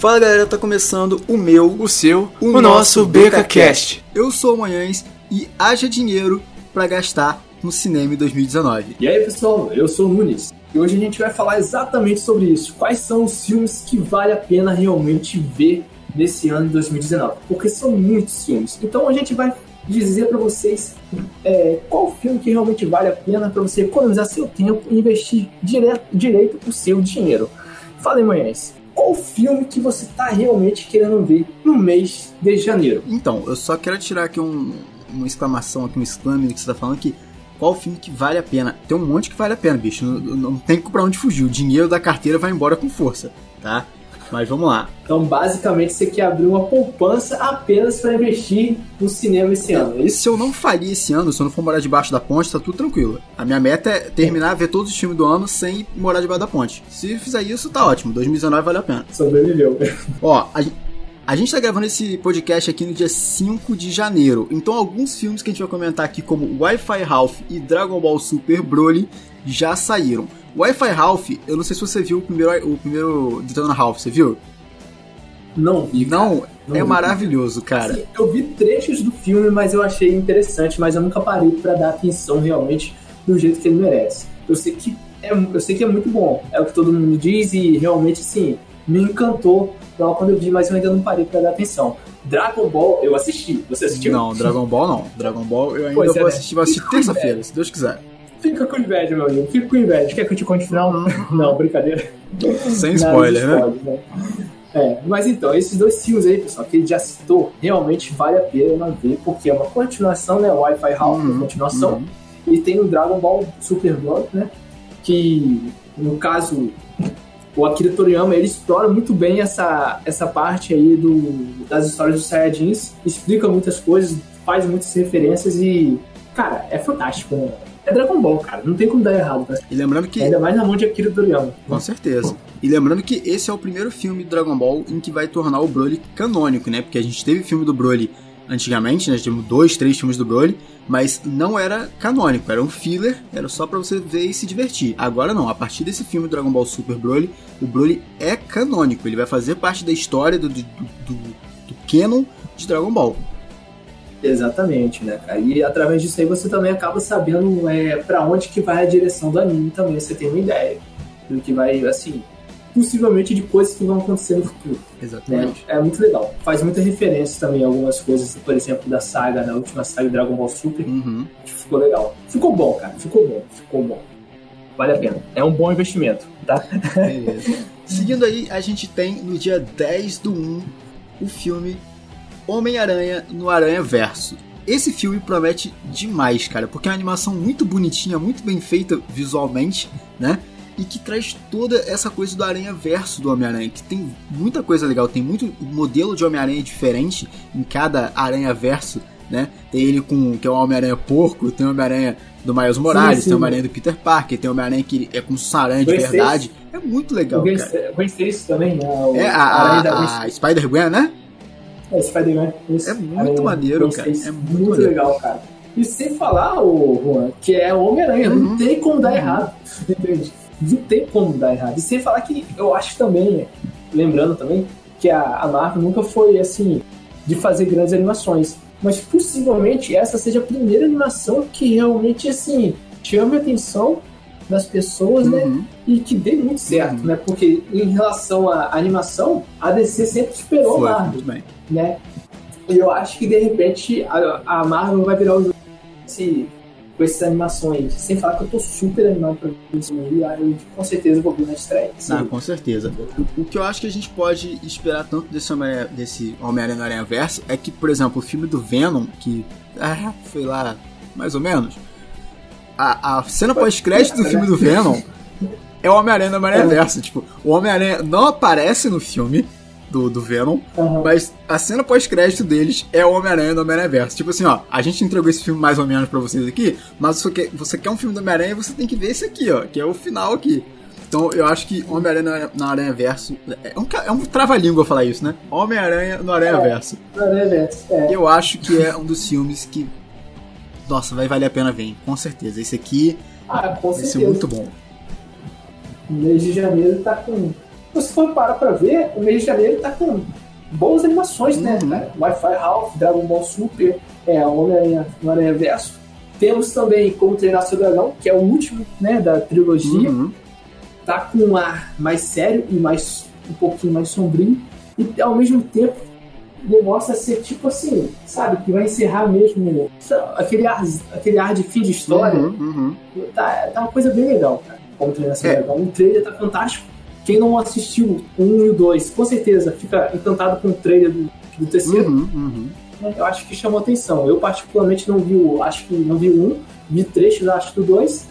Fala galera, tá começando o meu, o seu, o, o nosso BecaCast. Eu sou o Manhães e haja dinheiro para gastar no cinema em 2019. E aí pessoal, eu sou o Nunes e hoje a gente vai falar exatamente sobre isso. Quais são os filmes que vale a pena realmente ver nesse ano de 2019? Porque são muitos filmes. Então a gente vai dizer para vocês é, qual filme que realmente vale a pena para você economizar seu tempo e investir direto, direito o seu dinheiro. Fala aí, Manhães qual filme que você tá realmente querendo ver no mês de janeiro? Então, eu só quero tirar aqui um, uma exclamação, aqui, um exclame que você tá falando que qual filme que vale a pena? Tem um monte que vale a pena, bicho. Não, não tem pra onde fugir. O dinheiro da carteira vai embora com força, tá? Mas vamos lá. Então, basicamente, você quer abrir uma poupança apenas para investir no cinema esse ano. É se eu não falir esse ano, se eu não for morar debaixo da ponte, tá tudo tranquilo. A minha meta é terminar, ver todos os filmes do ano sem morar debaixo da ponte. Se fizer isso, tá ótimo. 2019 vale a pena. Sobreviveu. Ó, a, a gente tá gravando esse podcast aqui no dia 5 de janeiro. Então, alguns filmes que a gente vai comentar aqui, como Wi-Fi Ralph e Dragon Ball Super Broly, já saíram. Wi-Fi Ralph, eu não sei se você viu o primeiro, o primeiro Detona Ralph, você viu? Não vi. Não, não é vi. maravilhoso, cara. Assim, eu vi trechos do filme, mas eu achei interessante, mas eu nunca parei para dar atenção realmente do jeito que ele merece. Eu sei que é, eu sei que é muito bom, é o que todo mundo diz e realmente sim, me encantou lá quando eu vi, mas eu ainda não parei para dar atenção. Dragon Ball eu assisti. Você assistiu? Não, Dragon Ball não. Dragon Ball eu ainda pois vou é, assistir, vou assistir terça-feira, se Deus quiser. Fica com inveja, meu amigo. Fica com inveja. Quer que eu te conte o final? Não, brincadeira. Sem spoiler, né? né? É, mas então, esses dois filmes aí, pessoal, que ele já citou, realmente vale a pena ver, porque é uma continuação, né? Wi-Fi House, uhum, uma continuação. Uhum. E tem o Dragon Ball Super Blood, né? Que, no caso, o Akira Toriyama, ele explora muito bem essa, essa parte aí do, das histórias dos Saiyajins, explica muitas coisas, faz muitas referências e, cara, é fantástico, né? É Dragon Ball, cara. Não tem como dar errado. Né? E lembrando que. Ainda mais na mão de Akira Toriyama. Com certeza. E lembrando que esse é o primeiro filme do Dragon Ball em que vai tornar o Broly canônico, né? Porque a gente teve filme do Broly antigamente, né? Tivemos dois, três filmes do Broly, mas não era canônico, era um filler, era só para você ver e se divertir. Agora não, a partir desse filme Dragon Ball Super Broly, o Broly é canônico, ele vai fazer parte da história do, do, do, do canon de Dragon Ball. Exatamente, né, cara? E através disso aí você também acaba sabendo é, para onde que vai a direção do anime também, você tem uma ideia do que vai, assim, possivelmente de coisas que vão acontecer no futuro. Exatamente. Né? É muito legal. Faz muita referência também a algumas coisas, por exemplo, da saga, da última saga Dragon Ball Super, uhum. que ficou legal. Ficou bom, cara. Ficou bom. Ficou bom. Vale a pena. É um bom investimento, tá? Beleza. Seguindo aí, a gente tem no dia 10 do 1 o filme Homem-Aranha no Aranha Verso. Esse filme promete demais, cara, porque é uma animação muito bonitinha, muito bem feita visualmente, né? E que traz toda essa coisa do Aranha Verso do Homem-Aranha, que tem muita coisa legal, tem muito modelo de Homem-Aranha diferente em cada Aranha Verso, né? Tem ele com que é o Homem-Aranha porco, tem o Homem-Aranha do Miles Morales, sim, sim. tem o Homem-Aranha do Peter Parker, tem o Homem-Aranha que é com saranha de verdade. É muito legal, eu cara. Conheci isso também, né? O é a, a, a Spider-Gwen, né? É, Spider-Man. É muito maneiro, cara. É muito, muito legal, cara. E sem falar, o Juan, que é Homem-Aranha, uhum. não tem como dar errado. Entende? Não tem como dar errado. E sem falar que eu acho também, lembrando também, que a, a Marvel nunca foi assim, de fazer grandes animações. Mas possivelmente essa seja a primeira animação que realmente assim chame a atenção das pessoas, né? uhum. né? E que dê muito certo, uhum. né? Porque em relação à animação, a DC sempre esperou Foi, a Marvel, né? E eu acho que de repente a, a Marvel vai virar o jogo esse, com essas animações. Sem falar que eu tô super animado pra ver isso e eu com certeza vou ver na estreia. Ah, com certeza. O, o, que eu acho que a gente pode esperar tanto desse Homem-Aranha desse Homem Aranha Verso é que, por exemplo, o filme do Venom, que ah, foi lá mais ou menos a, a cena pós-crédito do filme do Venom é o Homem-Aranha no Homem-Aranha Verso. Tipo, o Homem-Aranha não aparece no filme do, do Venom, uhum. mas a cena pós-crédito deles é o Homem-Aranha no Homem-Aranha Verso. Tipo assim, ó, a gente entregou esse filme mais ou menos pra vocês aqui, mas você quer, você quer um filme do Homem-Aranha, você tem que ver esse aqui, ó, que é o final aqui. Então eu acho que Homem-Aranha na Aranha Verso. É um, é um trava-língua falar isso, né? Homem-Aranha no Aranha É. Verso. Aranha Verso, é. Eu acho que é um dos filmes que. Nossa, vai valer a pena ver, hein? com certeza. Esse aqui Ah, com vai ser certeza. muito bom. O mês de janeiro tá com. Se você for parar pra ver, o mês de janeiro tá com boas animações, né? Uhum. cara? Wi-Fi Ralph, Dragon Ball Super, é, Homem-Aranha Aranha Verso. Temos também Como Treinar Seu Dragão, que é o último né, da trilogia. Uhum. Tá com um ar mais sério e mais um pouquinho mais sombrio. E ao mesmo tempo demonstra ser tipo assim, sabe, que vai encerrar mesmo aquele ar, aquele ar de fim de história. Uhum, uhum. Tá, tá uma coisa bem legal, cara. Como treinar É. dragão. O trailer tá fantástico. Quem não assistiu o 1 e o 2, com certeza fica encantado com o trailer do, do terceiro. Uhum, uhum. Eu acho que chamou atenção. Eu, particularmente, não vi o. Acho que não vi o 1, vi trechos, acho, do 2.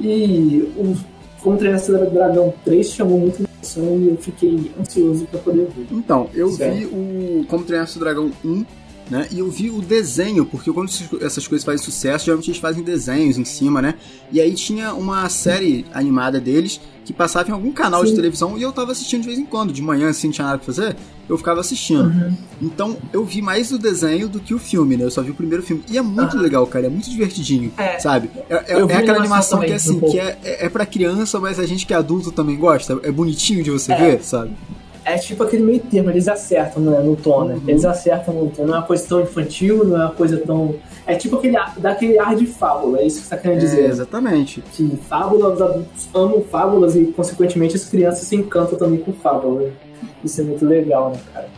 E o Como Treinar Seu Dragão 3 chamou muito atenção e eu fiquei ansioso pra poder ver. Então, eu Certo. vi o Como Treinar Seu Dragão 1, né? E eu vi o desenho, porque quando essas- coisas fazem sucesso, geralmente eles fazem desenhos em cima, né? E aí tinha uma série animada deles que passava em algum canal de Sim. televisão e eu tava assistindo de vez em quando. De manhã, assim, não tinha nada pra fazer, eu ficava assistindo. Então, eu vi mais o desenho do que o filme, né? Eu só vi o primeiro filme. E é muito Aham. legal, cara. É muito divertidinho, É. sabe? É, é- é aquela animação animação que, também, é assim, um que é, é, é pra criança, mas a gente que é adulto também gosta. É bonitinho de você É. ver, sabe? É tipo aquele meio termo, eles acertam né, no tom, né? Uhum. Eles acertam no tom. Não é uma coisa tão infantil, não é uma coisa tão. É tipo aquele ar, dá aquele ar de fábula, é isso que você tá querendo É, dizer. exatamente. Que fábulas, os adultos amam fábulas e, consequentemente, as crianças se encantam também com fábulas. Isso é muito legal, né, cara?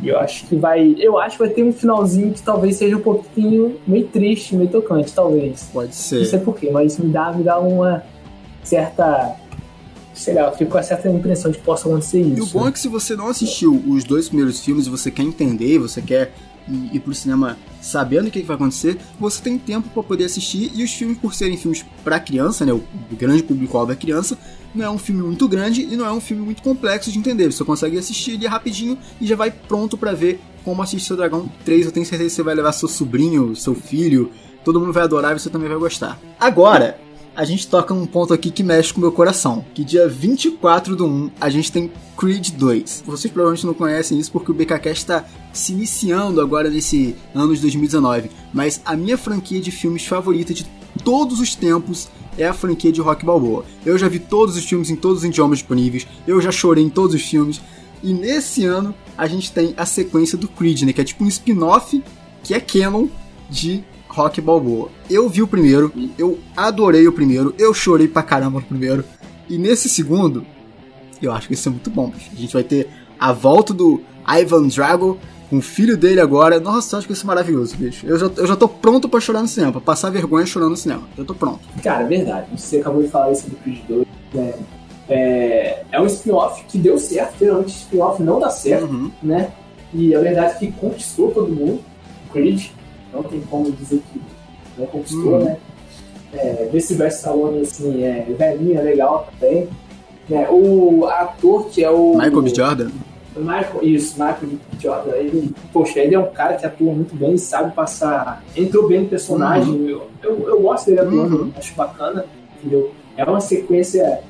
E eu acho que vai. Eu acho que vai ter um finalzinho que talvez seja um pouquinho meio triste, meio tocante, talvez. Pode Não ser. sei porquê, mas isso me dá, me dá uma certa. Sei lá, eu fico com a certa impressão de que possa acontecer isso. E o bom é que se você não assistiu os dois primeiros filmes e você quer entender, você quer ir, ir pro cinema sabendo o que, que vai acontecer, você tem tempo pra poder assistir. E os filmes, por serem filmes pra criança, né? O grande público-alvo é criança, não é um filme muito grande e não é um filme muito complexo de entender. Você consegue assistir ele rapidinho e já vai pronto pra ver como assistir seu Dragão 3. Eu tenho certeza que você vai levar seu sobrinho, seu filho, todo mundo vai adorar e você também vai gostar. Agora, a gente toca um ponto aqui que mexe com o meu coração. Que dia 24 do 1 a gente tem Creed 2. Vocês provavelmente não conhecem isso porque o BKCast está se iniciando agora nesse ano de 2019. Mas a minha franquia de filmes favorita de todos os tempos é a franquia de Rock Balboa. Eu já vi todos os filmes em todos os idiomas disponíveis. Eu já chorei em todos os filmes. E nesse ano a gente tem a sequência do Creed, né? Que é tipo um spin-off que é canon de Rock Balboa. Eu vi o primeiro, eu adorei o primeiro, eu chorei pra caramba no primeiro. E nesse segundo, eu acho que isso é muito bom. bicho. A gente vai ter a volta do Ivan Drago com o filho dele agora. Nossa, eu acho que isso é maravilhoso, bicho. Eu já, eu já tô pronto pra chorar no cinema, pra passar vergonha chorando no cinema. Eu tô pronto. Cara, é verdade. Você acabou de falar isso do Creed 2. né? É, é um spin-off que deu certo. Geralmente spin-off não dá certo, Uhum. né? E a verdade é que conquistou todo mundo. Creed. Não tem como dizer que não conquistou, Uhum. né? É, Sylvester Stallone, assim, é velhinho, é legal também. Né? O ator que é o... Michael B. Jordan. Michael, isso, Michael. Jordan, ele, poxa, ele é um cara que atua muito bem, sabe passar, entrou bem no personagem, eu, eu, eu gosto dele atuando, Uhum. acho bacana, entendeu? É uma sequência,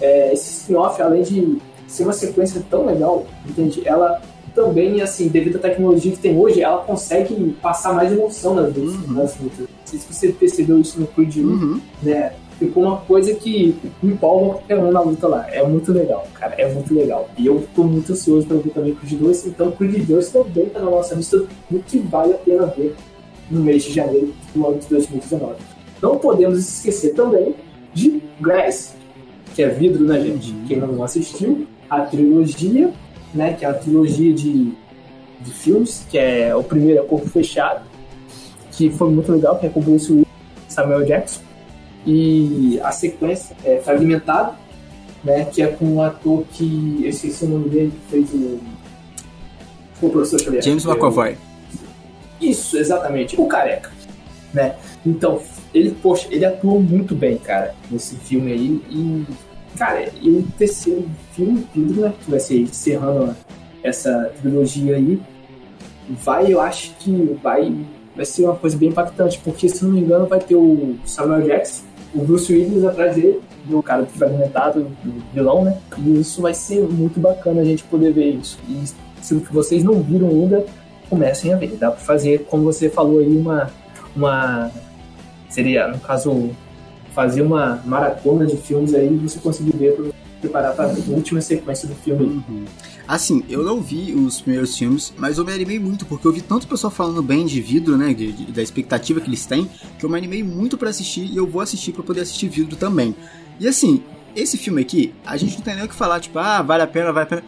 é, esse spin-off, além de ser uma sequência tão legal, entende? Ela também, assim, devido à tecnologia que tem hoje, ela consegue passar mais emoção nas lutas. Uhum. Nas lutas. Não sei se você percebeu isso no Creed 1, Uhum. né? Ficou uma coisa que empolga qualquer um na luta lá. É muito legal, cara. É muito legal. E eu tô muito ansioso pra ver também o Creed 2. Então, o Creed 2 também tá na nossa lista do que vale a pena ver no mês de janeiro do ano de 2019. Não podemos esquecer também de Glass, que é vidro, né, gente? Uhum. Quem não assistiu, a trilogia, né? Que é a trilogia de, de filmes, que é o primeiro é Corpo Fechado, que foi muito legal, que é com Bruce Willis Samuel Jackson. E a sequência é Fragmentado, né? Que é com um ator que. Eu esqueci o nome dele, que fez o. O professor Xavier. James McAvoy. isso, exatamente. O careca. Né? Então, ele, poxa, ele atuou muito bem, cara, nesse filme aí. E, cara, e o terceiro filme, Vidro, né? Que vai ser encerrando essa trilogia aí. Vai, eu acho que vai, vai ser uma coisa bem impactante, porque se não me engano vai ter o Samuel Jackson, o Bruce Willis atrás dele do cara fragmentado, do vilão, né? E isso vai ser muito bacana a gente poder ver isso. E se vocês não viram ainda, comecem a ver. Dá pra fazer, como você falou aí, uma. uma seria, no caso, fazer uma maratona de filmes aí e você conseguir ver pra preparar para a última sequência do filme. Uhum. Assim, eu não vi os primeiros filmes, mas eu me animei muito, porque eu vi tanto pessoal falando bem de vidro, né? De, de, da expectativa que eles têm, que eu me animei muito para assistir e eu vou assistir para poder assistir vidro também. E assim, esse filme aqui, a gente não tem nem o que falar, tipo, ah, vale a pena, vale a pena.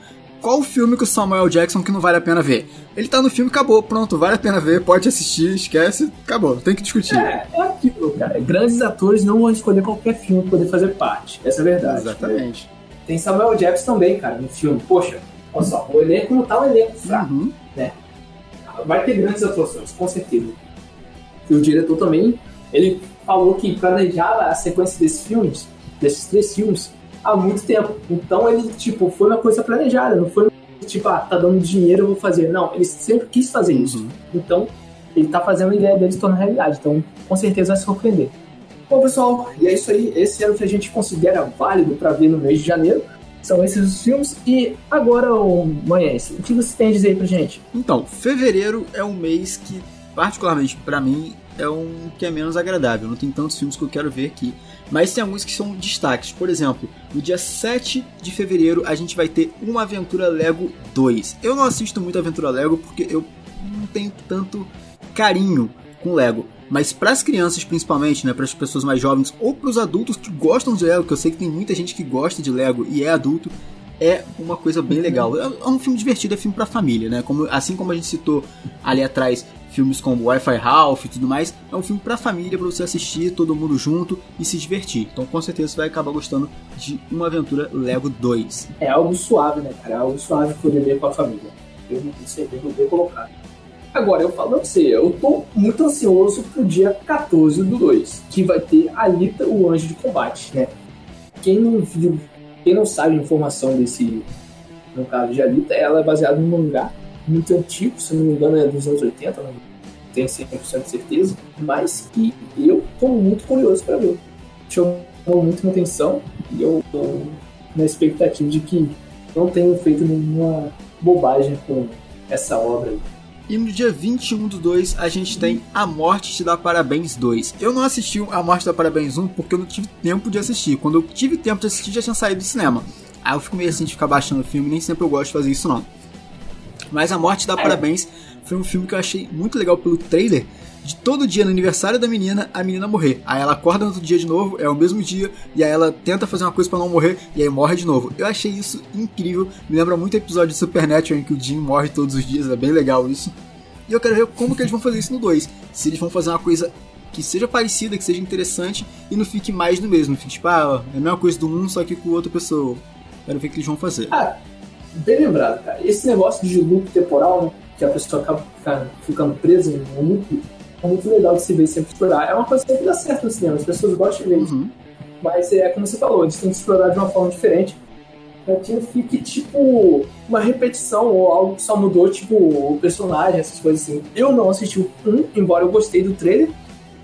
Qual o filme que o Samuel Jackson que não vale a pena ver? Ele tá no filme, acabou, pronto, vale a pena ver, pode assistir, esquece, acabou, tem que discutir. É, é aquilo, cara. Grandes atores não vão escolher qualquer filme pra poder fazer parte. Essa é a verdade. Exatamente. Né? Tem Samuel Jackson também, cara, no filme. Poxa, olha só, o elenco não tá um elenco fraco, uhum. né? Vai ter grandes atuações, com certeza. E o diretor também, ele falou que planejava a sequência desses filmes, desses três filmes, há muito tempo. Então ele, tipo, foi uma coisa planejada, não foi tipo, ah, tá dando dinheiro, eu vou fazer. Não, ele sempre quis fazer isso. Uhum. Então, ele tá fazendo a ideia dele se tornar realidade. Então, com certeza vai se surpreender. Bom, pessoal, e é isso aí. Esse é o que a gente considera válido para ver no mês de janeiro. São esses os filmes. E agora, o Manhães, o que você tem a dizer aí pra gente? Então, fevereiro é um mês que, particularmente para mim, é um que é menos agradável. Não tem tantos filmes que eu quero ver aqui. Mas tem alguns que são destaques. Por exemplo, no dia 7 de fevereiro a gente vai ter Uma Aventura Lego 2. Eu não assisto muito Aventura Lego porque eu não tenho tanto carinho com Lego. Mas para as crianças, principalmente, né, para as pessoas mais jovens ou para os adultos que gostam de Lego, que eu sei que tem muita gente que gosta de Lego e é adulto, é uma coisa bem legal. É, um filme divertido, é filme para família, né? Como, assim como a gente citou ali atrás filmes como Wi-Fi Ralph e tudo mais, é um filme para família para você assistir todo mundo junto e se divertir. Então com certeza você vai acabar gostando de Uma Aventura Lego 2. É algo suave, né, cara? É algo suave poder ver com a família. Eu não sei bem colocar. Agora, eu falo pra você, eu tô muito ansioso pro dia 14 do 2, que vai ter Alita, o Anjo de Combate, né? Quem não viu, quem não sabe a informação desse, no caso de Alita, ela é baseada num mangá muito antigo, se não me engano é dos anos 80, não tenho 100% de certeza, mas que eu tô muito curioso para ver. Chamou muito minha atenção e eu tô na expectativa de que não tenham feito nenhuma bobagem com essa obra. E no dia 21 do 2 a gente tem A Morte Te Dá Parabéns 2. Eu não assisti A Morte Te Dá Parabéns 1 porque eu não tive tempo de assistir. Quando eu tive tempo de assistir já tinha saído do cinema. Aí eu fico meio assim de ficar baixando o filme, nem sempre eu gosto de fazer isso não. Mas A Morte Te Dá. Parabéns foi um filme que eu achei muito legal pelo trailer. De todo dia no aniversário da menina, a menina morrer. Aí ela acorda no outro dia de novo, é o mesmo dia, e aí ela tenta fazer uma coisa para não morrer, e aí morre de novo. Eu achei isso incrível, me lembra muito episódio de Supernatural em que o Jim morre todos os dias, é bem legal isso. E eu quero ver como que eles vão fazer isso no 2. Se eles vão fazer uma coisa que seja parecida, que seja interessante e não fique mais do mesmo. Fique tipo, ah, é a mesma coisa do 1, um, só que com outra pessoa. Quero ver o que eles vão fazer. Ah, bem lembrado, cara. Esse negócio de loop temporal, né, que a pessoa acaba ficando, ficando presa no loop, é muito legal de se ver sempre explorar. É uma coisa que dá certo no cinema, as pessoas gostam de ver isso. Uhum. Mas é como você falou, eles têm que explorar de uma forma diferente pra que não fique tipo uma repetição ou algo que só mudou, tipo, o personagem, essas coisas assim. Eu não assisti o 1, embora eu gostei do trailer,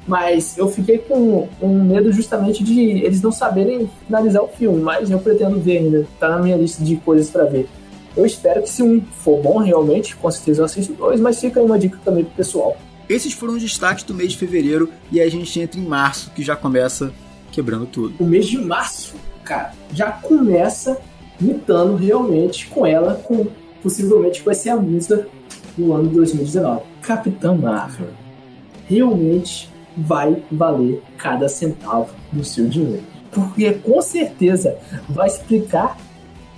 mas eu fiquei com um medo justamente de eles não saberem finalizar o filme, mas eu pretendo ver ainda, tá na minha lista de coisas para ver. Eu espero que se um for bom realmente, com certeza eu assisto dois, mas fica aí uma dica também pro pessoal. Esses foram os destaques do mês de fevereiro e a gente entra em março, que já começa quebrando tudo. O mês de março, cara, já começa imitando realmente com ela, com possivelmente vai ser a música do ano de 2019. Capitã Marvel realmente vai valer cada centavo do seu dinheiro. Porque com certeza vai explicar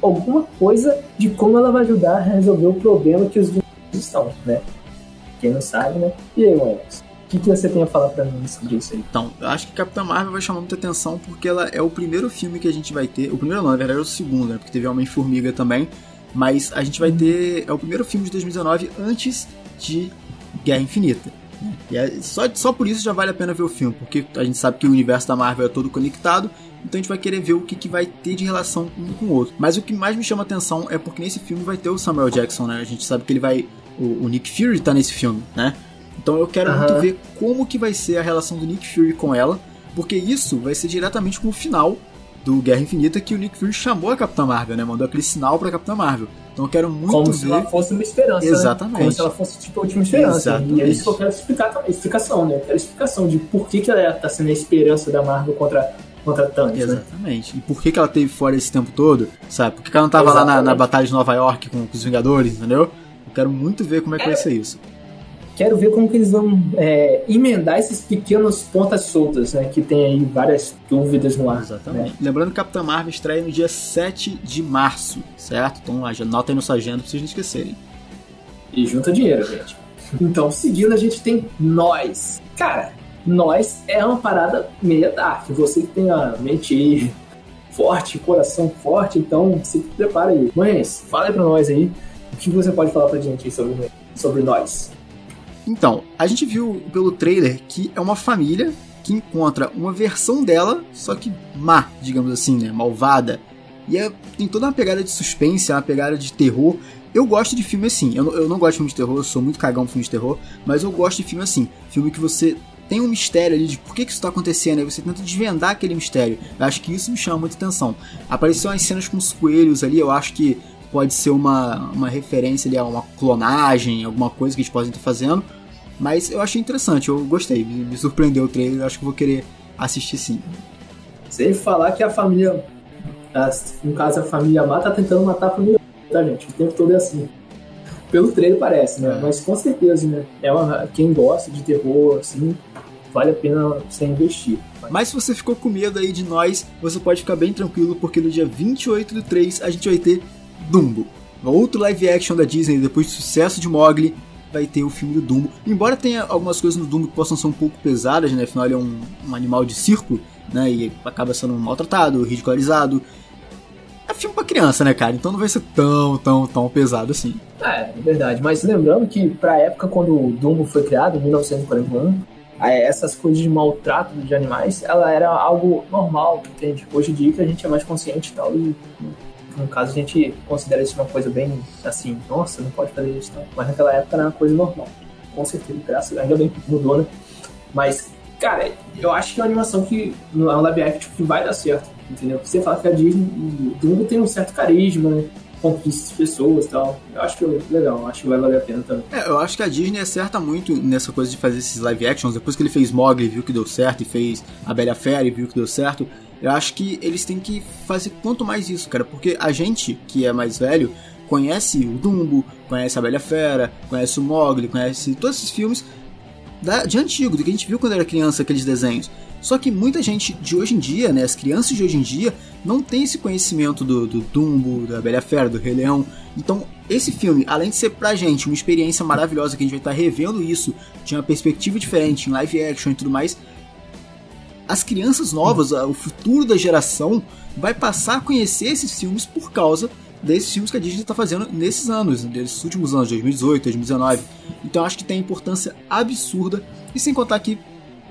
alguma coisa de como ela vai ajudar a resolver o problema que os vilões estão, né? Quem não sabe, né? E aí, Moex? O que, que você tem a falar pra mim sobre isso aí? Então, eu acho que Capitã Marvel vai chamar muita atenção porque ela é o primeiro filme que a gente vai ter. O primeiro não, na verdade é o segundo, né? Porque teve Homem-Formiga também. Mas a gente vai ter. É o primeiro filme de 2019 antes de Guerra Infinita. E é, só, só por isso já vale a pena ver o filme, porque a gente sabe que o universo da Marvel é todo conectado, então a gente vai querer ver o que, que vai ter de relação um com o outro. Mas o que mais me chama atenção é porque nesse filme vai ter o Samuel Jackson, né? A gente sabe que ele vai. O, o Nick Fury tá nesse filme, né? Então eu quero uhum. muito ver como que vai ser a relação do Nick Fury com ela, porque isso vai ser diretamente com o final do Guerra Infinita que o Nick Fury chamou a Capitã Marvel, né? Mandou aquele sinal pra Capitã Marvel. Então eu quero muito Como ver. se ela fosse uma esperança, Exatamente. né? Como se ela fosse, tipo, a última esperança. Exatamente. E é isso que eu quero explicar também. Explicação, né? Eu quero explicação de por que, que ela tá sendo a esperança da Marvel contra, contra Thanos, né? Exatamente. E por que, que ela teve fora esse tempo todo? Sabe? Por que, que ela não tava lá na, Exatamente. na Batalha de Nova York com, com os Vingadores, entendeu? Eu quero muito ver como é que vai ser isso. Quero ver como que eles vão é, emendar esses pequenos pontas soltas, né? Que tem aí várias dúvidas no ar. Exatamente. né? Lembrando que Capitã Marvel estreia no dia 7 de março, certo? Então anota aí no sua agenda pra vocês não esquecerem. E junta dinheiro, gente. Então, seguindo, a gente tem Nós. Cara, Nós é uma parada meia dark. Você que tem a mente forte, coração forte, então se prepara aí. Mães, fala aí pra nós aí. O que você pode falar pra gente sobre, sobre Nós? Então, a gente viu pelo trailer que é uma família que encontra uma versão dela, só que má, digamos assim, né? Malvada. E é, tem toda uma pegada de suspense, uma pegada de terror. Eu gosto de filme assim. Eu, não- eu não gosto de filme de terror, eu sou muito cagão com filme de terror, mas eu gosto de filme assim. Filme que você tem um mistério ali de por que, que isso tá acontecendo, aí você tenta desvendar aquele mistério. Eu acho que isso me chama muita atenção. Apareceu umas cenas com os coelhos ali, eu acho que pode ser uma, uma referência ali a uma clonagem, alguma coisa que eles podem estar fazendo. Mas eu achei interessante, eu gostei, me, me surpreendeu o trailer, eu acho que vou querer assistir sim. Sem falar que a família, as- no caso a família má, tá tentando matar a família, tá, gente? O tempo todo é assim. Pelo trailer parece, né? É. Mas com certeza, né? É uma, quem gosta de terror, assim, vale a pena você investir. Mas se você ficou com medo aí de nós, você pode ficar bem tranquilo, porque no dia 28 do 3 a gente vai ter Dumbo. Outro live action da Disney, depois do sucesso de Mogli, vai ter o filme do Dumbo. Embora tenha algumas coisas no Dumbo que possam ser um pouco pesadas, né? Afinal ele é um, um animal de circo, né? E acaba sendo maltratado, ridicularizado. É filme pra criança, né, cara? Então não vai ser tão, tão, tão pesado assim. É, é verdade. Mas lembrando que pra época quando o Dumbo foi criado, em 1941, é, essas coisas de maltrato de animais, ela era algo normal, entende? Hoje em dia a gente é mais consciente e tal, e no caso a gente considera isso uma coisa bem assim, nossa, não pode fazer isso. Mas naquela época era uma coisa normal. Com certeza, graças ainda bem que mudou, né? Mas, cara, eu acho que é uma animação que é um live action que vai dar certo, entendeu? Você fala que a Disney, o Dumbo tem um certo carisma, né? pessoas e tal. Eu acho que é legal, acho que vai valer a pena também. É, eu acho que a Disney acerta muito nessa coisa de fazer esses live actions. Depois que ele fez Mogli, viu que deu certo, e fez A Bela Fera e viu que deu certo. Eu acho que eles têm que fazer quanto mais isso, cara. Porque a gente, que é mais velho, conhece o Dumbo, conhece a Bela Fera, conhece o Mogli, conhece todos esses filmes da- de antigo, do que a gente viu quando era criança, aqueles desenhos. Só que muita gente de hoje em dia, né, as crianças de hoje em dia, não tem esse conhecimento do, do Dumbo, da Bela Fera, do Rei Leão. Então, esse filme, além de ser pra gente uma experiência maravilhosa, que a gente vai estar revendo isso, de uma perspectiva diferente, em live action e tudo mais, as crianças novas, o futuro da geração, vai passar a conhecer esses filmes por causa desses filmes que a Disney está fazendo nesses anos, nesses últimos anos, 2018, 2019. Então acho que tem importância absurda, e sem contar que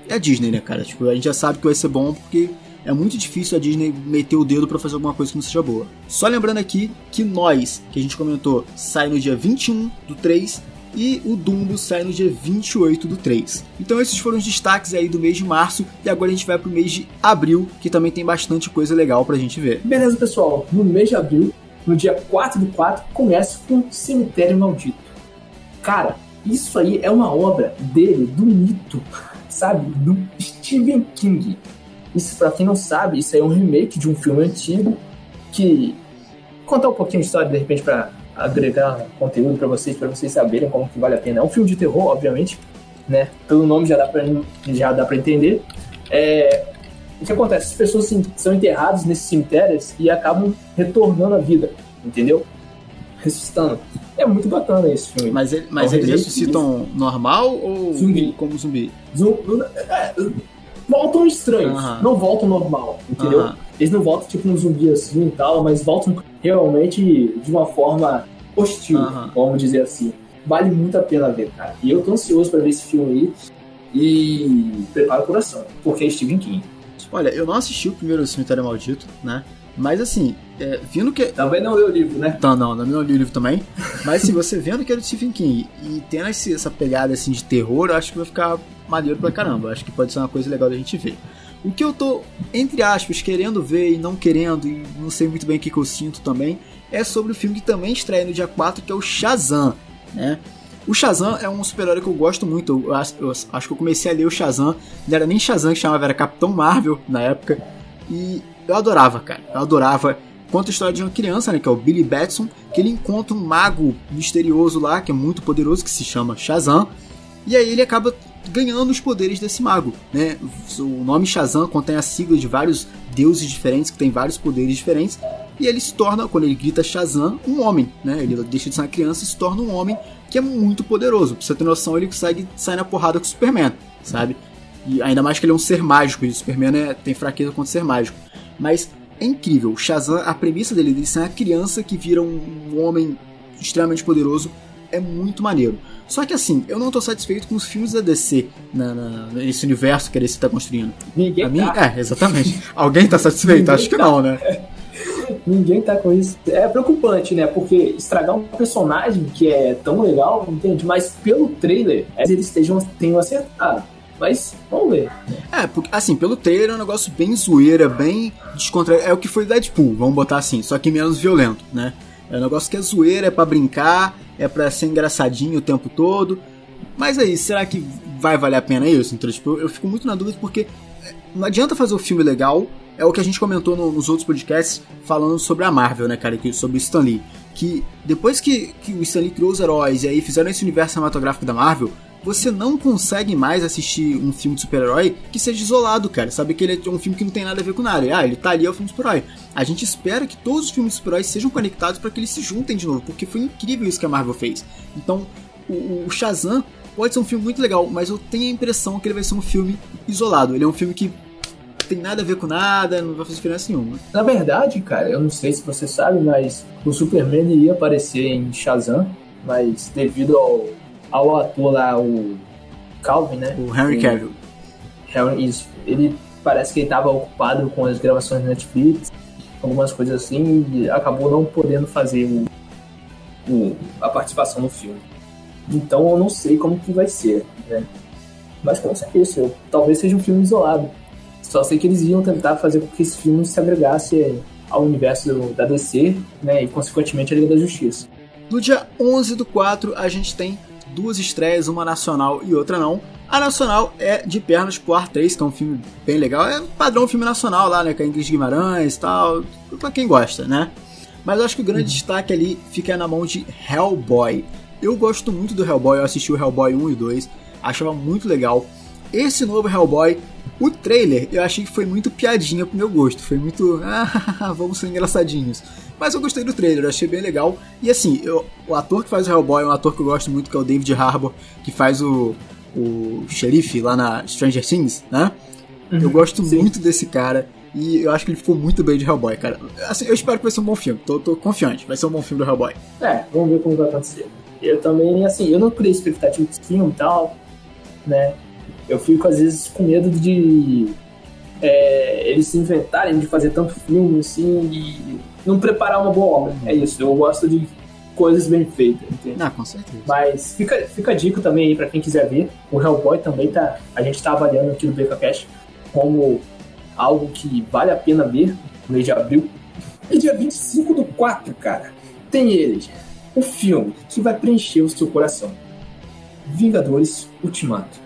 é a Disney, né, cara? Tipo, a gente já sabe que vai ser bom porque é muito difícil a Disney meter o dedo para fazer alguma coisa que não seja boa. Só lembrando aqui que Nós, que a gente comentou, sai no dia 21 do 3 e o Dumbo sai no dia 28 do 3. Então esses foram os destaques aí do mês de março e agora a gente vai pro mês de abril, que também tem bastante coisa legal pra gente ver. Beleza, pessoal. No mês de abril, no dia 4 do 4, começa com Cemitério Maldito. Cara, isso aí é uma obra dele, do mito, sabe? Do Stephen King. Isso, pra quem não sabe, isso aí é um remake de um filme antigo que. Contar um pouquinho de história, de repente, pra agregar conteúdo pra vocês, pra vocês saberem como que vale a pena. É um filme de terror, obviamente, né? Pelo nome já dá pra, já dá pra entender. É, o que acontece? As pessoas sim, são enterradas nesses cemitérios e acabam retornando à vida, entendeu? Ressuscitando. É muito bacana esse filme. Mas, ele- mas É um eles ressuscitam normal ou Zumbi. como zumbi? Zum- é, voltam estranhos, Aham. não voltam normal, entendeu? Aham. Eles não voltam tipo um zumbi assim e tal, mas voltam realmente de uma forma hostil, Aham. vamos dizer assim. Vale muito a pena ver, cara. E eu tô ansioso pra ver esse filme aí. E prepara o coração, porque é Stephen King. Olha, eu não assisti o primeiro Cemitério Maldito, né? Mas assim, é, vindo que. Também não leu o livro, né? Tá, não, não, não li o livro também. Mas se você vendo que era do Stephen King e tendo esse- essa pegada assim de terror, eu acho que vai ficar maneiro pra caramba. Eu acho que pode ser uma coisa legal da gente ver. O que eu tô, entre aspas, querendo ver e não querendo, e não sei muito bem o que, que eu sinto também, é sobre o filme que também estreia no dia 4, que é o Shazam, né? O Shazam é um super-herói que eu gosto muito. Eu acho, eu acho, que eu comecei a ler o Shazam. Não era nem Shazam que chamava, era Capitão Marvel na época. E eu adorava, cara. Eu adorava. Conta a história de uma criança, né? Que é o Billy Batson. Que ele encontra um mago misterioso lá, que é muito poderoso, que se chama Shazam. E aí ele acaba ganhando os poderes desse mago, né? O nome Shazam contém a sigla de vários deuses diferentes que têm vários poderes diferentes e ele se torna, quando ele grita Shazam, um homem, né? Ele deixa de ser uma criança e se torna um homem que é muito poderoso. Pra você ter noção, ele consegue sair na porrada com o Superman, sabe? E ainda mais que ele é um ser mágico, e o Superman é, tem fraqueza contra ser mágico. Mas é incrível, o Shazam, a premissa dele, de ser uma criança que vira um homem extremamente poderoso, é muito maneiro. Só que assim, eu não tô satisfeito com os filmes da DC na, na, nesse universo que a DC tá construindo. Ninguém a mim, tá. É, exatamente. Alguém tá satisfeito? Ninguém Acho que tá. não, né? Ninguém tá com isso. É preocupante, né? Porque estragar um personagem que é tão legal, entende? Mas pelo trailer, eles estejam, tenham acertado. Mas vamos ver. É, porque, assim, pelo trailer é um negócio bem zoeira, bem descontraído. É o que foi Deadpool, vamos botar assim, só que menos violento, né? É um negócio que é zoeira, é pra brincar, é pra ser engraçadinho o tempo todo. Mas aí, será que vai valer a pena isso? Então, tipo, eu, fico muito na dúvida porque é, não adianta fazer o filme legal. É o que a gente comentou no- nos outros podcasts falando sobre a Marvel, né, cara? Que, sobre o Stan Lee. Que depois que, que o Stan Lee criou os heróis e aí fizeram esse universo cinematográfico da Marvel, você não consegue mais assistir um filme de super-herói que seja isolado, cara. Sabe que ele é um filme que não tem nada a ver com nada. Ah, ele tá ali, é o filme de super-herói. A gente espera que todos os filmes de super-heróis sejam conectados para que eles se juntem de novo, porque foi incrível isso que a Marvel fez. Então, o, o Shazam pode ser um filme muito legal, mas eu tenho a impressão que ele vai ser um filme isolado. Ele é um filme que tem nada a ver com nada, não vai fazer diferença nenhuma. Na verdade, cara, eu não sei se você sabe, mas o Superman ia aparecer em Shazam, mas devido ao, ao ator lá, o Calvin, né? O Henry Cavill. Henry, isso, ele parece que ele estava ocupado com as gravações da Netflix, algumas coisas assim, e acabou não podendo fazer o, o- a participação no filme. Então eu não sei como que vai ser, né? Mas com certeza, eu- talvez seja um filme isolado. Só sei que eles iam tentar fazer com que esse filme se agregasse ao universo do- da DC, né? E consequentemente a Liga da Justiça. No dia 11 do 4, a gente tem duas estreias, uma nacional e outra não. A nacional é De Pernas pro Ar 3, que é um filme bem legal. É padrão filme nacional lá, né? Com a Ingrid Guimarães e tal. Pra quem gosta, né? Mas acho que o grande destaque ali fica na mão de Hellboy. Eu gosto muito do Hellboy, eu assisti o Hellboy 1 e 2, achava muito legal. Esse novo Hellboy, o trailer, eu achei que foi muito piadinha pro meu gosto. Foi muito. Ah, vamos ser engraçadinhos. Mas eu gostei do trailer, eu achei bem legal. E assim, eu- o ator que faz o Hellboy é um ator que eu gosto muito, que é o David Harbour, que faz o, o xerife lá na Stranger Things, né? Eu gosto Sim. muito desse cara. E eu acho que ele ficou muito bem de Hellboy, cara. Assim, eu espero que vai ser um bom filme. Tô, tô confiante, vai ser um bom filme do Hellboy. É, vamos ver como vai acontecer. Eu também, assim, eu não criei expectativa desse filme e tal, né? Eu fico, às vezes, com medo de é, eles se inventarem de fazer tanto filme, assim, e não preparar uma boa obra. É isso, eu gosto de coisas bem feitas, entende? Ah, com certeza. Mas fica, fica a dica também aí pra quem quiser ver. O Hellboy também tá. A gente tá avaliando aqui no BKCast como algo que vale a pena ver no mês de abril. E dia 25 do 4, cara, tem ele. O filme que vai preencher o seu coração. Vingadores Ultimato.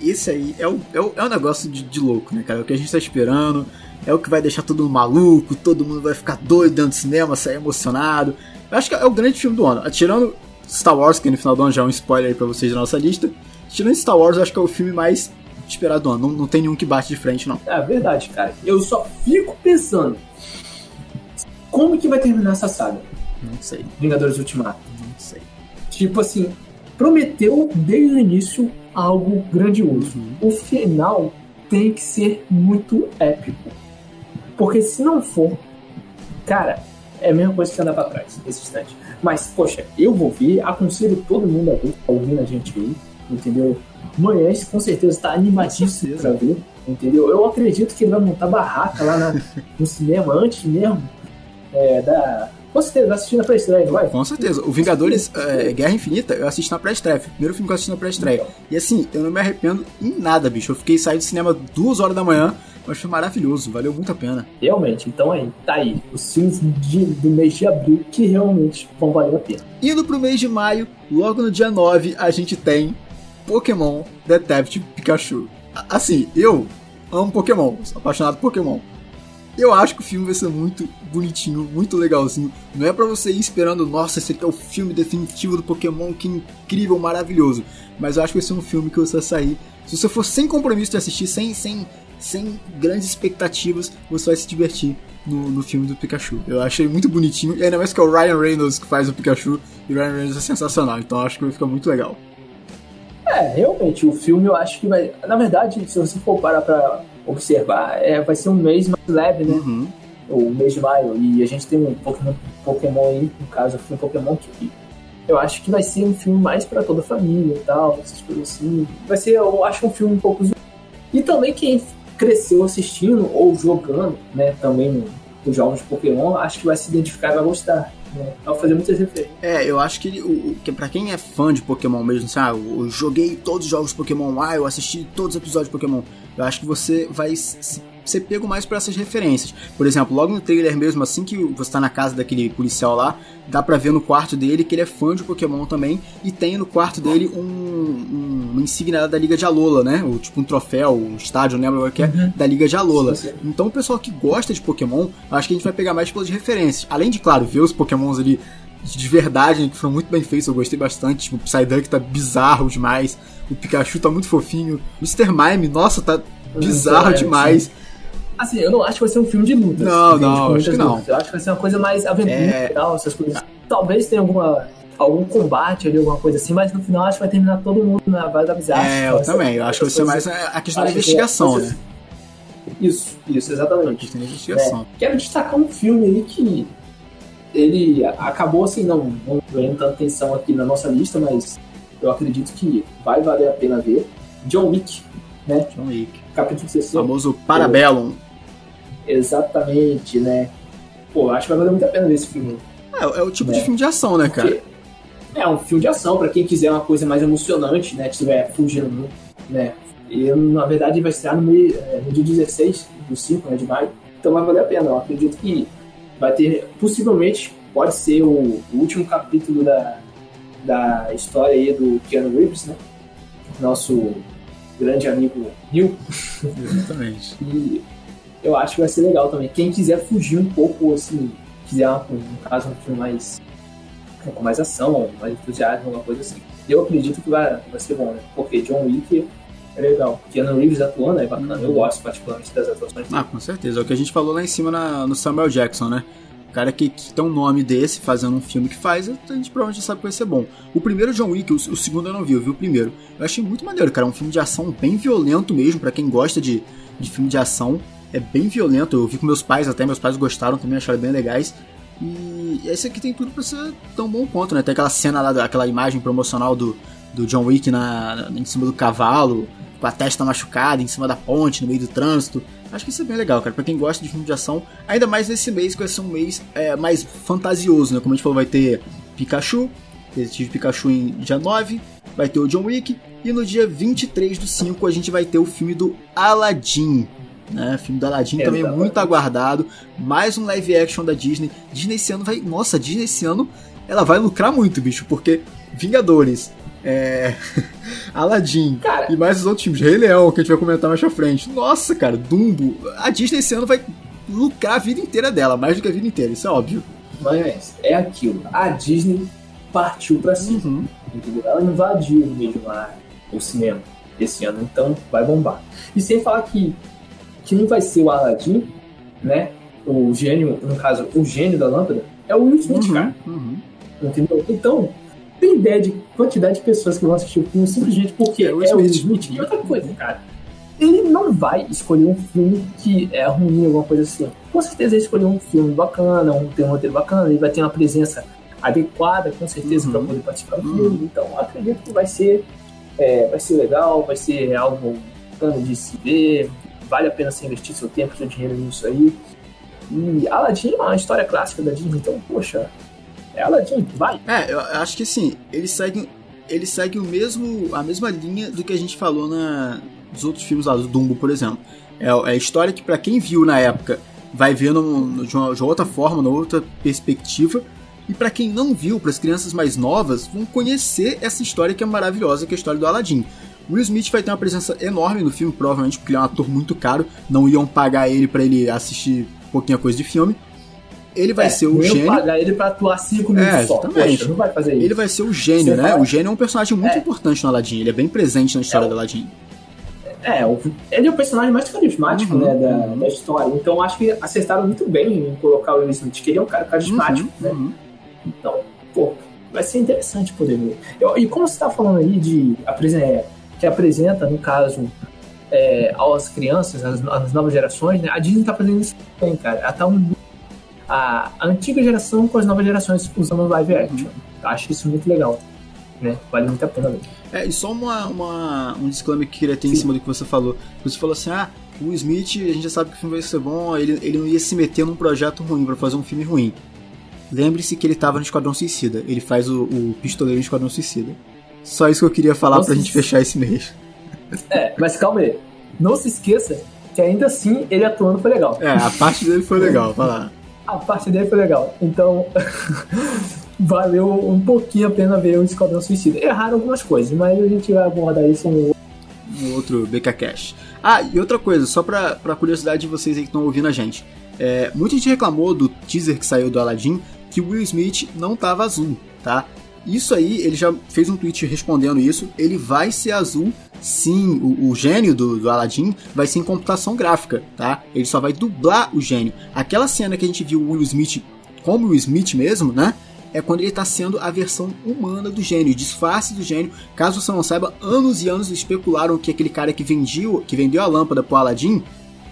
Esse aí é o, é o, é um negócio de, de louco, né, cara? É o que a gente tá esperando. É o que vai deixar todo mundo maluco, todo mundo vai ficar doido dentro do cinema, sair emocionado. Eu acho que é o grande filme do ano. Tirando Star Wars, que no final do ano já é um spoiler aí pra vocês da nossa lista. Tirando Star Wars, eu acho que é o filme mais esperado do ano. Não, não tem nenhum que bate de frente, não. É verdade, cara. Eu só fico pensando. Como que vai terminar essa saga? Não sei, Vingadores Ultimato. não sei. Tipo assim, prometeu desde o início algo grandioso. O final tem que ser muito épico. Porque se não for, cara, é a mesma coisa que andar pra trás nesse instante. Mas, poxa, eu vou ver, aconselho todo mundo a ver, tá ouvindo a gente aí, entendeu? Manhãs com certeza tá animadíssimo pra ver, entendeu? Eu acredito que ele vai montar barraca lá na- no cinema antes mesmo é, da. Com certeza, vai assistir na pré-estreia, não vai? Com certeza. O Vingadores é, Guerra Infinita, eu assisti na pré-estreia. Primeiro filme que eu assisti na pré-estreia. E assim, eu não me arrependo em nada, bicho. Eu fiquei sair do cinema duas horas da manhã Mas foi maravilhoso, valeu muito a pena. Realmente, então aí, tá aí. Os filmes de, do mês de abril que realmente vão valer a pena. Indo pro mês de maio, logo no dia 9, a gente tem Pokémon Detective Pikachu. Assim, eu amo Pokémon, sou apaixonado por Pokémon. Eu acho que o filme vai ser muito bonitinho, muito legalzinho. Não é para você ir esperando, nossa, esse aqui é o filme definitivo do Pokémon, que incrível, maravilhoso. Mas eu acho que vai ser um filme que você vai sair. Se você for sem compromisso de assistir, sem, sem, sem grandes expectativas, você vai se divertir no, no filme do Pikachu. Eu achei muito bonitinho, e ainda mais que é o Ryan Reynolds que faz o Pikachu, e o Ryan Reynolds é sensacional, então eu acho que vai ficar muito legal. É, realmente, o filme eu acho que vai. Na verdade, se você for parar pra observar, é, vai ser um mês mais leve, né? Uhum. O mês de maio. E a gente tem um Pokémon, Pokémon aí, no caso, o filme Pokémon que eu acho que vai ser um filme mais para toda a família e tal, essas coisas assim. Vai ser, eu acho, um filme um pouco. E também quem cresceu assistindo ou jogando, né, também os jogos de Pokémon, acho que vai se identificar e vai gostar. Né? Vai fazer muitas referências. É, eu acho que, o, que pra quem é fã de Pokémon mesmo, ah, eu joguei todos os jogos de Pokémon, ah, eu assisti todos os episódios de Pokémon, eu acho que você vai se ser pego mais por essas referências. Por exemplo, logo no trailer mesmo, assim que você tá na casa daquele policial lá, dá pra ver no quarto dele que ele é fã de Pokémon também, e tem no quarto dele um, um, uma insígnia da Liga de Alola, né? O, tipo um troféu, um estádio, não lembro o que é, uhum. da Liga de Alola. Sim, sim. Então o pessoal que gosta de Pokémon, acho que a gente vai pegar mais pelas referências. Além de, claro, ver os Pokémons ali de verdade, que foram muito bem feitos, eu gostei bastante. Tipo, o Psyduck tá bizarro demais, o Pikachu tá muito fofinho, Mr. Mime, nossa, tá bizarro demais. Sim. Assim, eu não acho que vai ser um filme de lutas. Não, não, acho que não. Eu acho que vai ser uma coisa mais aventura é... e tal, essas coisas. Talvez tenha alguma algum combate ali, alguma coisa assim, mas no final acho que vai terminar todo mundo na base da amizade. É, eu também. Eu acho que vai ser mais a questão da investigação, que é, né? Isso, isso, exatamente. A questão da investigação. É, quero destacar um filme aí que ele acabou assim, não, não ganhando tanta atenção aqui na nossa lista, mas eu acredito que vai valer a pena ver. John Wick, né? John Wick. Capítulo 60. O famoso Parabellum. Exatamente, né? Pô, acho que vai valer muito a pena ver esse filme. É, é o tipo né? de filme de ação, né, cara? Porque é um filme de ação, para quem quiser uma coisa mais emocionante, né? Que estiver fugindo né? E na verdade vai estrear no, meio, é, no dia 16 do 5 né, de maio. Então vai valer a pena. Eu acredito que vai ter, possivelmente, pode ser o, o último capítulo da, da história aí do Keanu Reeves, né? Nosso grande amigo Neil. Exatamente. e eu acho que vai ser legal também. Quem quiser fugir um pouco, assim, quiser, no caso, um filme mais. com mais ação, mais entusiasmo, alguma coisa assim. Eu acredito que vai, vai ser bom, né? Porque John Wick é legal. Keanu Reeves atuando é bacana. Eu gosto particularmente das atuações. Ah, com certeza. É o que a gente falou lá em cima na, no Samuel Jackson, né? O cara que, que tem um nome desse, fazendo um filme que faz, a gente provavelmente sabe que vai ser bom. O primeiro John Wick, o, o segundo eu não vi, eu vi o primeiro. Eu achei muito maneiro, cara. É um filme de ação bem violento mesmo, para quem gosta de, de filme de ação é bem violento. Eu vi com meus pais até, meus pais gostaram também, acharam bem legais. E esse aqui tem tudo pra ser tão bom quanto, né? Tem aquela cena lá, aquela imagem promocional do, do John Wick na, em cima do cavalo, com a testa machucada, em cima da ponte, no meio do trânsito. Acho que isso é bem legal, cara, pra quem gosta de filme de ação. Ainda mais nesse mês, que vai ser um mês é, mais fantasioso, né? Como a gente falou, vai ter Pikachu, Detetive Pikachu em dia 9, vai ter o John Wick, e no dia 23 do 5 a gente vai ter o filme do Aladdin né? Filme do Aladdin também muito aguardado. Mais um live action da Disney. Disney esse ano vai. Nossa, Disney esse ano ela vai lucrar muito, bicho, porque Vingadores, é... Aladdin cara, e mais os outros filmes, Rei Leão, que a gente vai comentar mais pra frente. Nossa, cara, Dumbo. A Disney esse ano vai lucrar a vida inteira dela, mais do que a vida inteira, isso é óbvio. Mas é aquilo. A Disney partiu pra cima. Uhum. Entendeu? Ela invadiu mesmo o cinema esse ano, então vai bombar. E sem falar que quem vai ser o Aladdin, né? O gênio, no caso, o gênio da lâmpada, é o Will Smith, uhum, cara. Uhum. Entendeu? Então, tem ideia de quantidade de pessoas que vão assistir o filme simplesmente porque é o Will Smith. Smith. E outra coisa, cara, ele não vai escolher um filme que é ruim, alguma coisa assim. Com certeza ele escolheu um filme bacana, um, tem um roteiro bacana, ele vai ter uma presença adequada, com certeza, uhum. para poder participar do filme. Uhum. Então, acredito que vai ser, é, vai ser legal, vai ser algo bacana de se ver, vale a pena você investir seu tempo, seu dinheiro nisso aí. E Aladdin é uma história clássica da Disney, então, poxa, é vai. É, eu acho que assim, ele segue, ele segue o mesmo, a mesma linha do que a gente falou na, dos outros filmes lá, do Dumbo, por exemplo. É, é a história que, para quem viu na época, vai ver no, de, uma, de outra forma, numa outra perspectiva. E para quem não viu, para as crianças mais novas, vão conhecer essa história que é maravilhosa, que é a história do Aladdin. Will Smith vai ter uma presença enorme no filme, provavelmente porque ele é um ator muito caro, não iam pagar ele para ele assistir pouquinha coisa de filme. Ele vai É, ser o iam gênio. pagar ele pra atuar 5 minutos É, só. Poxa, não vai fazer isso. Ele vai ser o gênio, Você né? fala- O gênio é um personagem muito É. importante no Aladdin. Ele é bem presente na história É o- do Aladdin. É, o- ele é o personagem mais carismático Uhum, né, da, da história. Então acho que acertaram muito bem em colocar o Will Smith, que ele é um cara carismático, Uhum, né? uhum. Então, pô, vai ser interessante poder ver. Eu- e como você tá falando aí de apresen- é, que apresenta, no caso, é, às crianças, às, às novas gerações, né? A Disney tá fazendo isso também, cara. Ela tá unindo a, a antiga geração com as novas gerações usando live action. Eu acho isso muito legal. Né? Vale muito a pena. É, e só uma, uma- um disclaimer que eu queria ter em Sim. cima do que você falou. Você falou assim, ah, o Smith, a gente já sabe que o filme vai ser bom, ele, ele não ia se meter num projeto ruim pra fazer um filme ruim. Lembre-se que ele tava no Esquadrão Suicida. Ele faz o, o pistoleiro no Esquadrão Suicida. Só isso que eu queria falar Nossa, pra gente isso- fechar esse mês. É, mas calma aí. Não se esqueça que ainda assim ele atuando foi legal. É, a parte dele foi legal, vai lá. A parte dele foi legal. Então, valeu um pouquinho a pena ver o Esquadrão Suicida. Erraram algumas coisas, mas a gente vai abordar isso no um outro BK Cash. Ah, e outra coisa, só pra, pra curiosidade de vocês aí que estão ouvindo a gente. É, muita gente reclamou do teaser que saiu do Aladdin que o Will Smith não tava azul, tá? Isso aí, ele já fez um tweet respondendo isso. Ele vai ser azul, sim. O, o gênio do, do Aladdin vai ser em computação gráfica, tá? Ele só vai dublar o gênio. Aquela cena que a gente viu o Will Smith como o Smith mesmo, né? É quando ele está sendo a versão humana do gênio, disfarce do gênio. Caso você não saiba, anos e anos especularam que aquele cara que vendiu, que vendeu a lâmpada pro Aladdin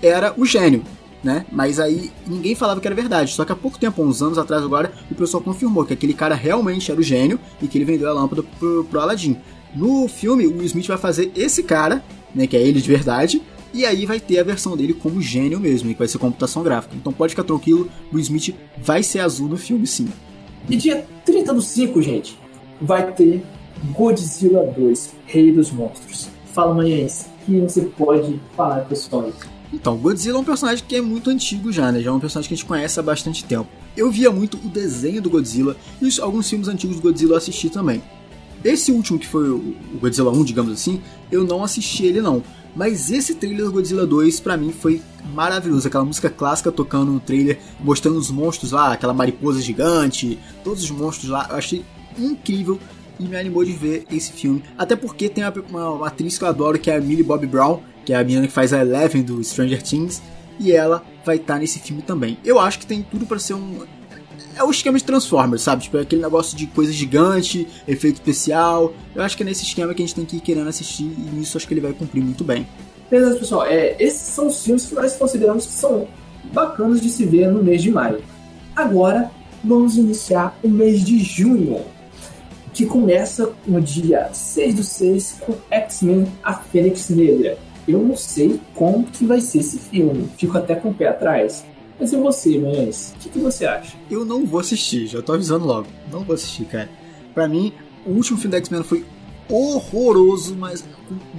era o gênio, né? Mas aí ninguém falava que era verdade. Só que há pouco tempo, uns anos atrás agora, o pessoal confirmou que aquele cara realmente era o gênio e que ele vendeu a lâmpada pro, pro Aladdin. No filme, o Will Smith vai fazer esse cara, né, que é ele de verdade, e aí vai ter a versão dele como gênio mesmo, que vai ser computação gráfica. Então pode ficar tranquilo, o Will Smith vai ser azul no filme, sim. E dia 30 do 5, gente, vai ter Godzilla 2, Rei dos Monstros. Fala, manhãs, o que você pode falar, pessoal? Então, Godzilla é um personagem que é muito antigo já, né? Já é um personagem que a gente conhece há bastante tempo. Eu via muito o desenho do Godzilla e alguns filmes antigos do Godzilla eu assisti também. Esse último, que foi o Godzilla 1, digamos assim, eu não assisti ele não. Mas esse trailer do Godzilla 2, pra mim, foi maravilhoso. Aquela música clássica tocando no trailer, mostrando os monstros lá, aquela mariposa gigante, todos os monstros lá. Eu achei incrível e me animou de ver esse filme. Até porque tem uma, uma- uma atriz que eu adoro, que é a Millie Bobby Brown, que é a menina que faz a Eleven do Stranger Things, e ela vai estar nesse filme também. Eu acho que tem tudo pra ser um. É o esquema de Transformers, sabe? Tipo, é aquele negócio de coisa gigante, efeito especial. Eu acho que é nesse esquema que a gente tem que ir querendo assistir, e nisso acho que ele vai cumprir muito bem. Beleza, pessoal, é, esses são os filmes que nós consideramos que são bacanas de se ver no mês de maio. Agora, vamos iniciar o mês de junho, que começa no dia 6 do 6 com X-Men A Fênix Negra. Eu não sei como que vai ser esse filme, fico até com o pé atrás. Mas e você, Manhãs? O que, que você acha? Eu não vou assistir, já tô avisando logo. Não vou assistir, cara. Pra mim, o último filme da X-Men foi horroroso, mas.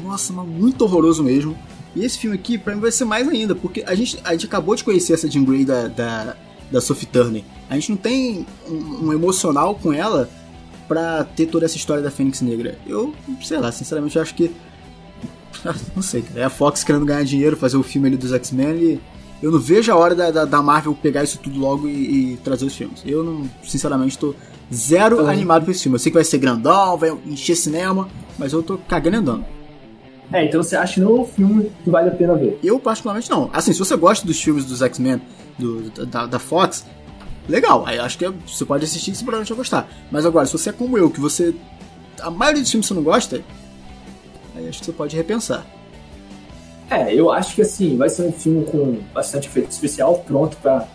Nossa, mas muito horroroso mesmo. E esse filme aqui, pra mim, vai ser mais ainda, porque a gente, a gente acabou de conhecer essa Jean Grey da, da, da Sophie Turner. A gente não tem um, um emocional com ela pra ter toda essa história da Fênix Negra. Eu, sei lá, sinceramente, eu acho que. Não sei, cara. É a Fox querendo ganhar dinheiro, fazer o filme ali dos X-Men e. Eu não vejo a hora da, da, da Marvel pegar isso tudo logo e, e trazer os filmes. Eu não, sinceramente, tô zero animado pra esse filme. Eu sei que vai ser grandão, vai encher cinema, mas eu tô cagando e andando. É, então você acha que não é um filme que vale a pena ver? Eu, particularmente, não. Assim, se você gosta dos filmes dos X-Men, do- da, da Fox, legal. Aí acho que é- você pode assistir e você provavelmente vai gostar. Mas agora, se você é como eu, que você. A maioria dos filmes você não gosta, aí acho que você pode repensar. É, eu acho que assim, vai ser um filme com bastante efeito especial, pronto pra.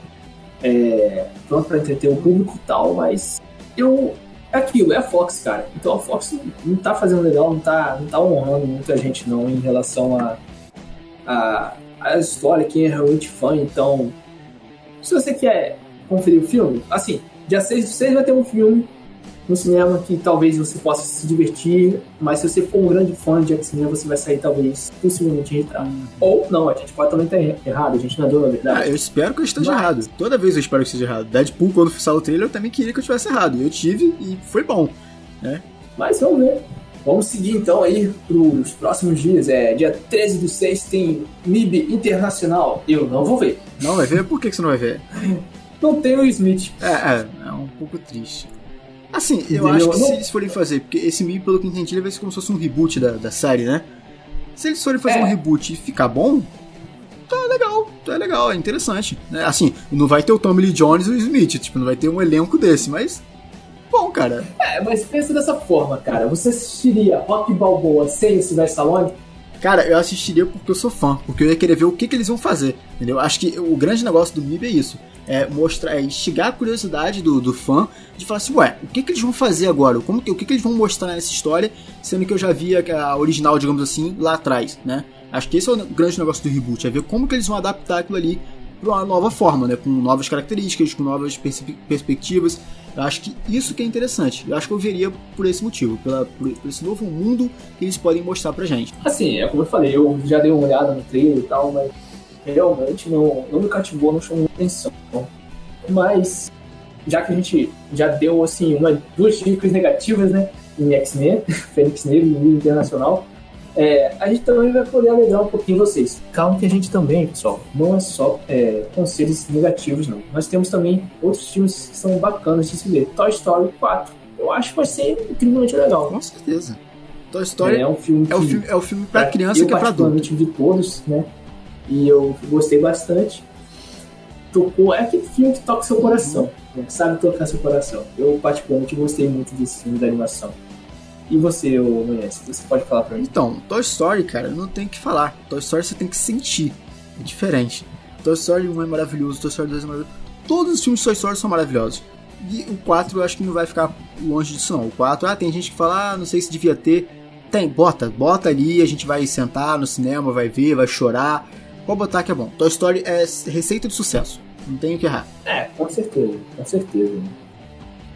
É, pronto pra entreter o público e tal, mas eu. É aquilo, é a Fox, cara. Então a Fox não, tá fazendo legal, não tá, não tá honrando muita gente não em relação a. a, a história, quem é realmente fã, então. Se você quer conferir o filme, assim, dia 6 do 6 vai ter um filme no cinema que talvez você possa se divertir, mas se você for um grande fã de X-Men, você vai sair talvez possivelmente irritado. Uhum. Ou não, a gente pode também estar errado, a gente não é dono da verdade. Ah, eu espero que eu esteja mas... errado. Toda vez eu espero que esteja errado. Deadpool, quando saiu o trailer, eu também queria que eu tivesse errado. E eu tive e foi bom. Né? Mas vamos ver. Vamos seguir então aí para os próximos dias. É dia 13 do 6 tem MIB Internacional. Eu não vou ver. Não vai ver? Por que, você não vai ver? não tem o Smith. É, é, é um pouco triste. Assim, eu acho que se eles forem fazer, porque esse MIB, pelo que entendi, ele vai ser como se fosse um reboot da, da série, né? Se eles forem fazer é. um reboot e ficar bom, tá legal, tá legal, é interessante. Né? Assim, não vai ter o Tommy Lee Jones e o Smith, tipo, não vai ter um elenco desse, mas bom, cara. É, mas pensa dessa forma, cara. Você assistiria Rock Balboa sem o Sylvester Stallone? Cara, eu assistiria porque eu sou fã, porque eu ia querer ver o que, que eles vão fazer, entendeu? Acho que o grande negócio do MIB é isso, é mostrar, é instigar a curiosidade do, do fã de falar assim, ué, o que, que eles vão fazer agora? Como que, o que, que eles vão mostrar nessa história, sendo que eu já via a original, digamos assim, lá atrás, né? Acho que esse é o grande negócio do reboot, é ver como que eles vão adaptar aquilo ali para uma nova forma, né? Com novas características, com novas pers perspectivas. Eu acho que isso que é interessante. Eu acho que eu veria por esse motivo, pela, por, por, esse novo mundo que eles podem mostrar pra gente. Assim, é como eu falei, eu já dei uma olhada no trailer e tal, mas realmente não, não me cativou, não chamou atenção. Mas, já que a gente já deu, assim, uma, duas dicas negativas, né? Em X-Men, Fênix Negro e Internacional, é, a gente também vai poder alegrar um pouquinho vocês. Calma que a gente também, pessoal, não é só é, conselhos negativos, não. Nós temos também outros filmes que são bacanas de se ver. Toy Story 4. Eu acho que vai ser incrivelmente legal. Com certeza. Toy Story é, um filme que, é o filme, é o filme pra criança que é pra adulto. Vi todos, né? E eu gostei bastante. Tocou, é aquele filme que toca seu coração, né? sabe tocar seu coração. Eu particularmente gostei muito desse filme da animação. E você, Nunes, você pode falar pra mim? Então, Toy Story, cara, não tem o que falar. Toy Story você tem que sentir. É diferente. Toy Story 1 é maravilhoso, Toy Story 2 é maravilhoso. Todos os filmes de Toy Story são maravilhosos. E o 4 eu acho que não vai ficar longe disso não. O 4, ah, tem gente que fala, ah, não sei se devia ter. Tem, bota, bota ali, a gente vai sentar no cinema, vai ver, vai chorar. Pode botar que é bom. Toy Story é receita de sucesso. Não tem o que errar. É, com certeza, com certeza.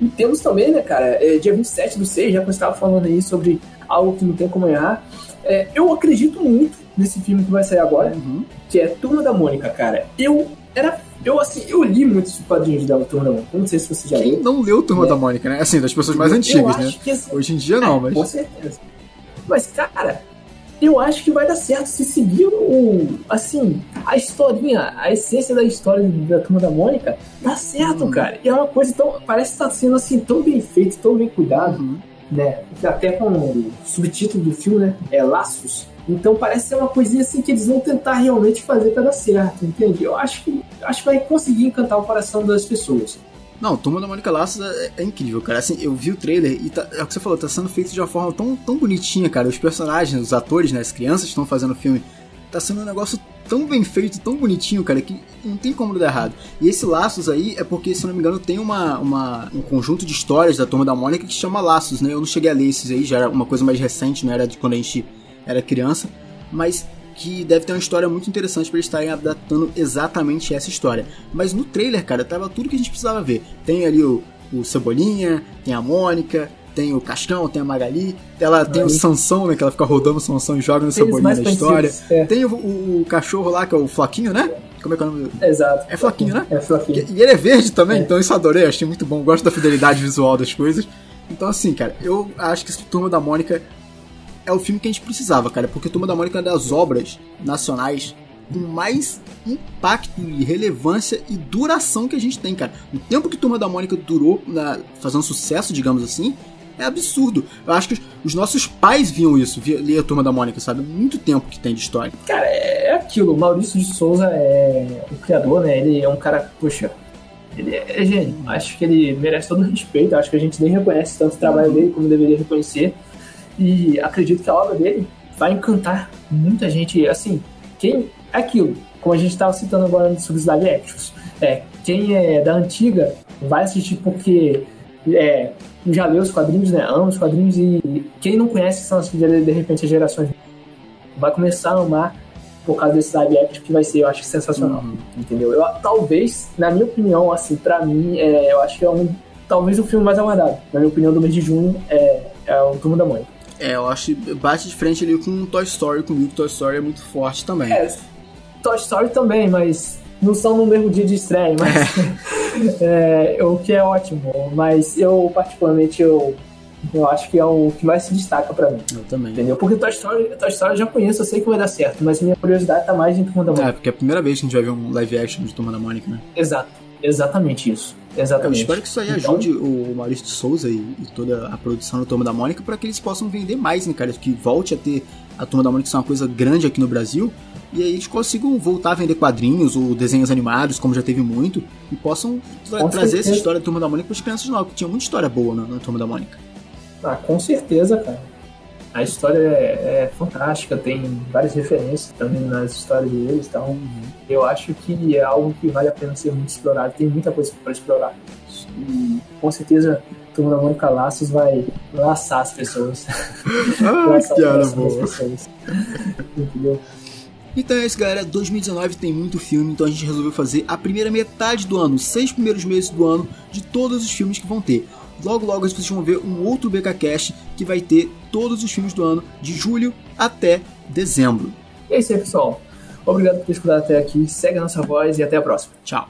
E temos também, né, cara, é, dia 27 do 6, já que eu estava falando aí sobre algo que não tem como errar. É, eu acredito muito nesse filme que vai sair agora, uhum. que é Turma da Mônica, cara. Eu era. Eu, assim, eu li muitos quadrinhos da Turma da Mônica. Não sei se você já Quem leu. não leu Turma é. da Mônica, né? Assim, das pessoas mais antigas, né? Que, assim, Hoje em dia não, é, mas. Com certeza. Mas, cara, eu acho que vai dar certo se seguir o. Assim, a historinha, a essência da história da Turma da Mônica, dá certo, uhum. cara. E é uma coisa tão. Parece que tá sendo assim, tão bem feito, tão bem cuidado, uhum. né? Até com o subtítulo do filme, né? É Laços. Então parece ser uma coisinha assim que eles vão tentar realmente fazer para dar certo, entende? Eu acho que acho que vai conseguir encantar o coração das pessoas. Não, Turma da Mônica Laços é, é, incrível, cara. Assim, eu vi o trailer e tá, é o que você falou, tá sendo feito de uma forma tão, tão bonitinha, cara. Os personagens, os atores, né, as crianças estão fazendo o filme, tá sendo um negócio tão bem feito, tão bonitinho, cara, que não tem como dar errado. E esse Laços aí é porque, se não me engano, tem uma, uma, um conjunto de histórias da Turma da Mônica que chama Laços, né? Eu não cheguei a ler esses aí, já era uma coisa mais recente, não era de quando a gente era criança. Mas que deve ter uma história muito interessante para eles estarem adaptando exatamente essa história. Mas no trailer, cara, tava tudo que a gente precisava ver. Tem ali o, o Cebolinha, tem a Mônica, tem o Cascão, tem a Magali, ela tem o Sansão, né? Que ela fica rodando o Sansão e joga no Cebolinha na história. É. Tem o, o, o, cachorro lá, que é o Flaquinho, né? Como é que é o nome? Exato. É Flaquinho, né? É Flaquinho. E ele é verde também, é. então isso adorei, achei muito bom. Gosto da fidelidade visual das coisas. Então, assim, cara, eu acho que esse Turma da Mônica é o filme que a gente precisava, cara, porque Turma da Mônica é uma das obras nacionais com mais impacto e relevância e duração que a gente tem, cara. O tempo que Turma da Mônica durou na, fazendo sucesso, digamos assim, é absurdo. Eu acho que os nossos pais viam isso, via, lia Turma da Mônica, sabe? Muito tempo que tem de história. Cara, é aquilo. O Maurício de Souza é o criador, né? Ele é um cara, poxa, ele é gênio. Acho que ele merece todo o respeito. Acho que a gente nem reconhece tanto o trabalho dele como deveria reconhecer. E acredito que a obra dele vai encantar muita gente. Assim, quem. É aquilo, como a gente estava citando agora sobre os live actions. É, quem é da antiga vai assistir porque é, já leu os quadrinhos, né? Ama os quadrinhos e quem não conhece são as, de, de repente as gerações vai começar a amar por causa desse live action que vai ser, eu acho, sensacional. Uhum. Entendeu? Eu, talvez, na minha opinião, assim, para mim, é, eu acho que é um talvez o filme mais aguardado, na minha opinião, do mês de junho é, é o Turma da Mônica. É, eu acho que bate de frente ali com Toy Story, comigo Toy Story é muito forte também. É, Toy Story também, mas não são no mesmo dia de estreia, mas é, o que é ótimo. Mas eu, particularmente, eu, eu acho que é o que mais se destaca pra mim. Eu também. Entendeu? Porque Toy Story, Toy Story eu já conheço, eu sei que vai dar certo, mas minha curiosidade tá mais em Turma da É, Mônica. porque é a primeira vez que a gente vai ver um live action de Turma da Mônica, né? Exato, exatamente isso. Eu Exatamente. espero que isso aí Então, ajude o Maurício de Souza e, e toda a produção do Turma da Mônica para que eles possam vender mais, né, cara? Que volte a ter a Turma da Mônica ser uma coisa grande aqui no Brasil e aí eles consigam voltar a vender quadrinhos ou desenhos animados, como já teve muito, e possam tra- trazer essa certeza. história da Turma da Mônica para as crianças novas, porque tinha muita história boa na, na Turma da Mônica. Ah, com certeza, cara. A história é, é fantástica, tem várias referências também nas histórias deles, então eu acho que é algo que vale a pena ser muito explorado, tem muita coisa para explorar. E com certeza Turma da Mônica Laços vai laçar as pessoas. Ah, laçar das boa. pessoas. Entendeu? Então é isso, galera. 2019 tem muito filme, então a gente resolveu fazer a primeira metade do ano, os seis primeiros meses do ano, de todos os filmes que vão ter. Logo, logo vocês vão ver um outro BKCast que vai ter todos os filmes do ano, de julho até dezembro. E é isso aí, pessoal. Obrigado por ter escutado até aqui. Segue a nossa voz e até a próxima. Tchau.